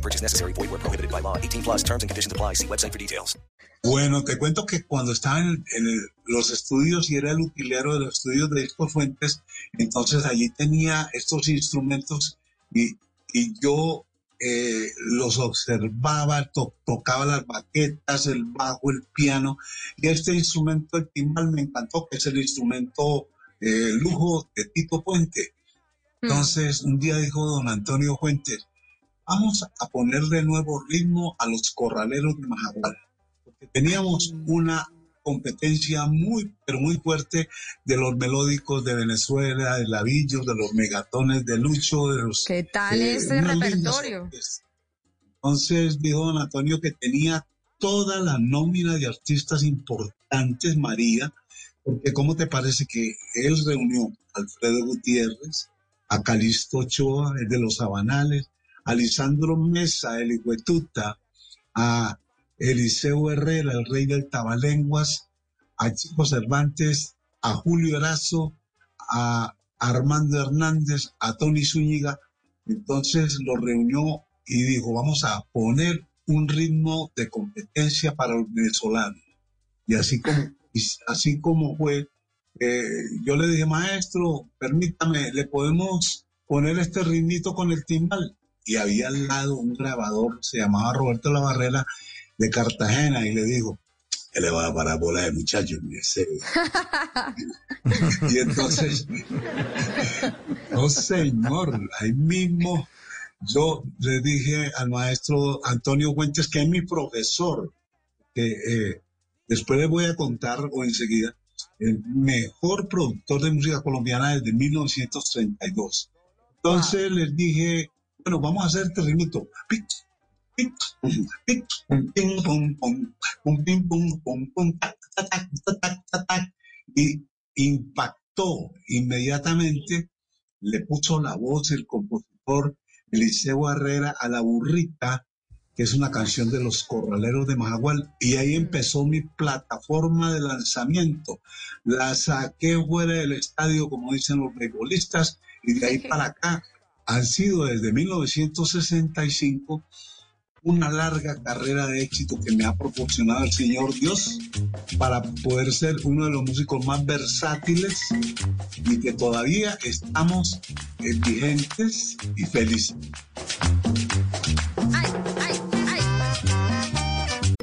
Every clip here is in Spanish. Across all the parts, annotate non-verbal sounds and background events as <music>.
No purchase necessary. Void where prohibited by law. 18 plus terms and conditions apply. See website for details. Bueno, te cuento que cuando estaba en, en el- los estudios y era el utilero de los estudios de Disco Fuentes, entonces allí tenía estos instrumentos y, y yo eh, los observaba, to- tocaba las baquetas, el bajo, el piano, y este instrumento, el timbal, me encantó, que es el instrumento eh, lujo de Tito Puente. Entonces, un día dijo don Antonio Fuentes, vamos a ponerle nuevo ritmo a los corraleros de Majagual. Porque teníamos una competencia muy, pero muy fuerte de los melódicos de Venezuela, de Lavillos, de los megatones de Lucho, de los... ¿Qué tal eh, ese lindas repertorio? Entonces dijo don Antonio que tenía toda la nómina de artistas importantes, María, porque ¿cómo te parece que él reunió a Alfredo Gutiérrez, a Calixto Ochoa, el de los Sabanales, a Lisandro Mesa, el Huetuta, a Eliseo Herrera, el rey del Tabalenguas, a Chico Cervantes, a Julio Erazo, a Armando Hernández, a Tony Zúñiga. Entonces lo reunió y dijo, vamos a poner un ritmo de competencia para los venezolanos. Y así como, así como fue, eh, yo le dije, maestro, permítame, ¿le podemos poner este ritmito con el timbal? Y había al lado un grabador, se llamaba Roberto La Barrera, de Cartagena, y le dijo, él le va a parar bola de muchachos, mire, serio". <laughs> Y entonces, no señor, ahí mismo yo le dije al maestro Antonio Fuentes, que es mi profesor, que eh, después les voy a contar o enseguida, el mejor productor de música colombiana desde 1932. Entonces les dije, bueno, vamos a hacer este ritmito. Pic, pic, pic, pum, pim, pum, pum, pum, pim, pum, pum, pum, tac, tac, tac, tac, tac, tac, tac. Y impactó inmediatamente, le puso la voz el compositor Eliseo Herrera a la burrita, que es una canción de los corraleros de Majagual, y ahí empezó mi plataforma de lanzamiento. La saqué fuera del estadio, como dicen los beisbolistas, y de ahí <laughs> para acá han sido desde 1965 una larga carrera de éxito que me ha proporcionado el Señor Dios para poder ser uno de los músicos más versátiles y que todavía estamos vigentes y felices.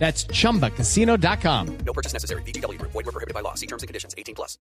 That's chumbacasino.com. No purchase necessary. VGW Group. Void were prohibited by law. See terms and conditions. 18 plus.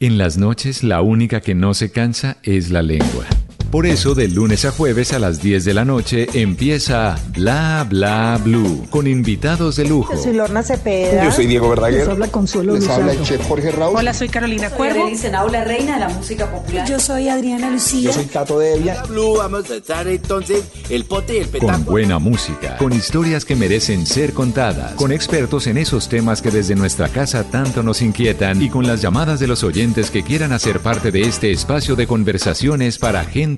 En las noches la única que no se cansa es la lengua. Por eso de lunes a jueves a las 10 de la noche empieza Bla Bla Blue con invitados de lujo. Yo soy Lorna Cepeda. Yo soy Diego Verdaguer. Les habla Consuelo Les habla el chef Jorge Raúl. Hola, soy Carolina Cuervo. la reina de la música popular. Yo soy Adriana Lucía. Yo soy Tato Devia. Blue, vamos a estar entonces el pote y el Con petanco. buena música, con historias que merecen ser contadas, con expertos en esos temas que desde nuestra casa tanto nos inquietan y con las llamadas de los oyentes que quieran hacer parte de este espacio de conversaciones para gente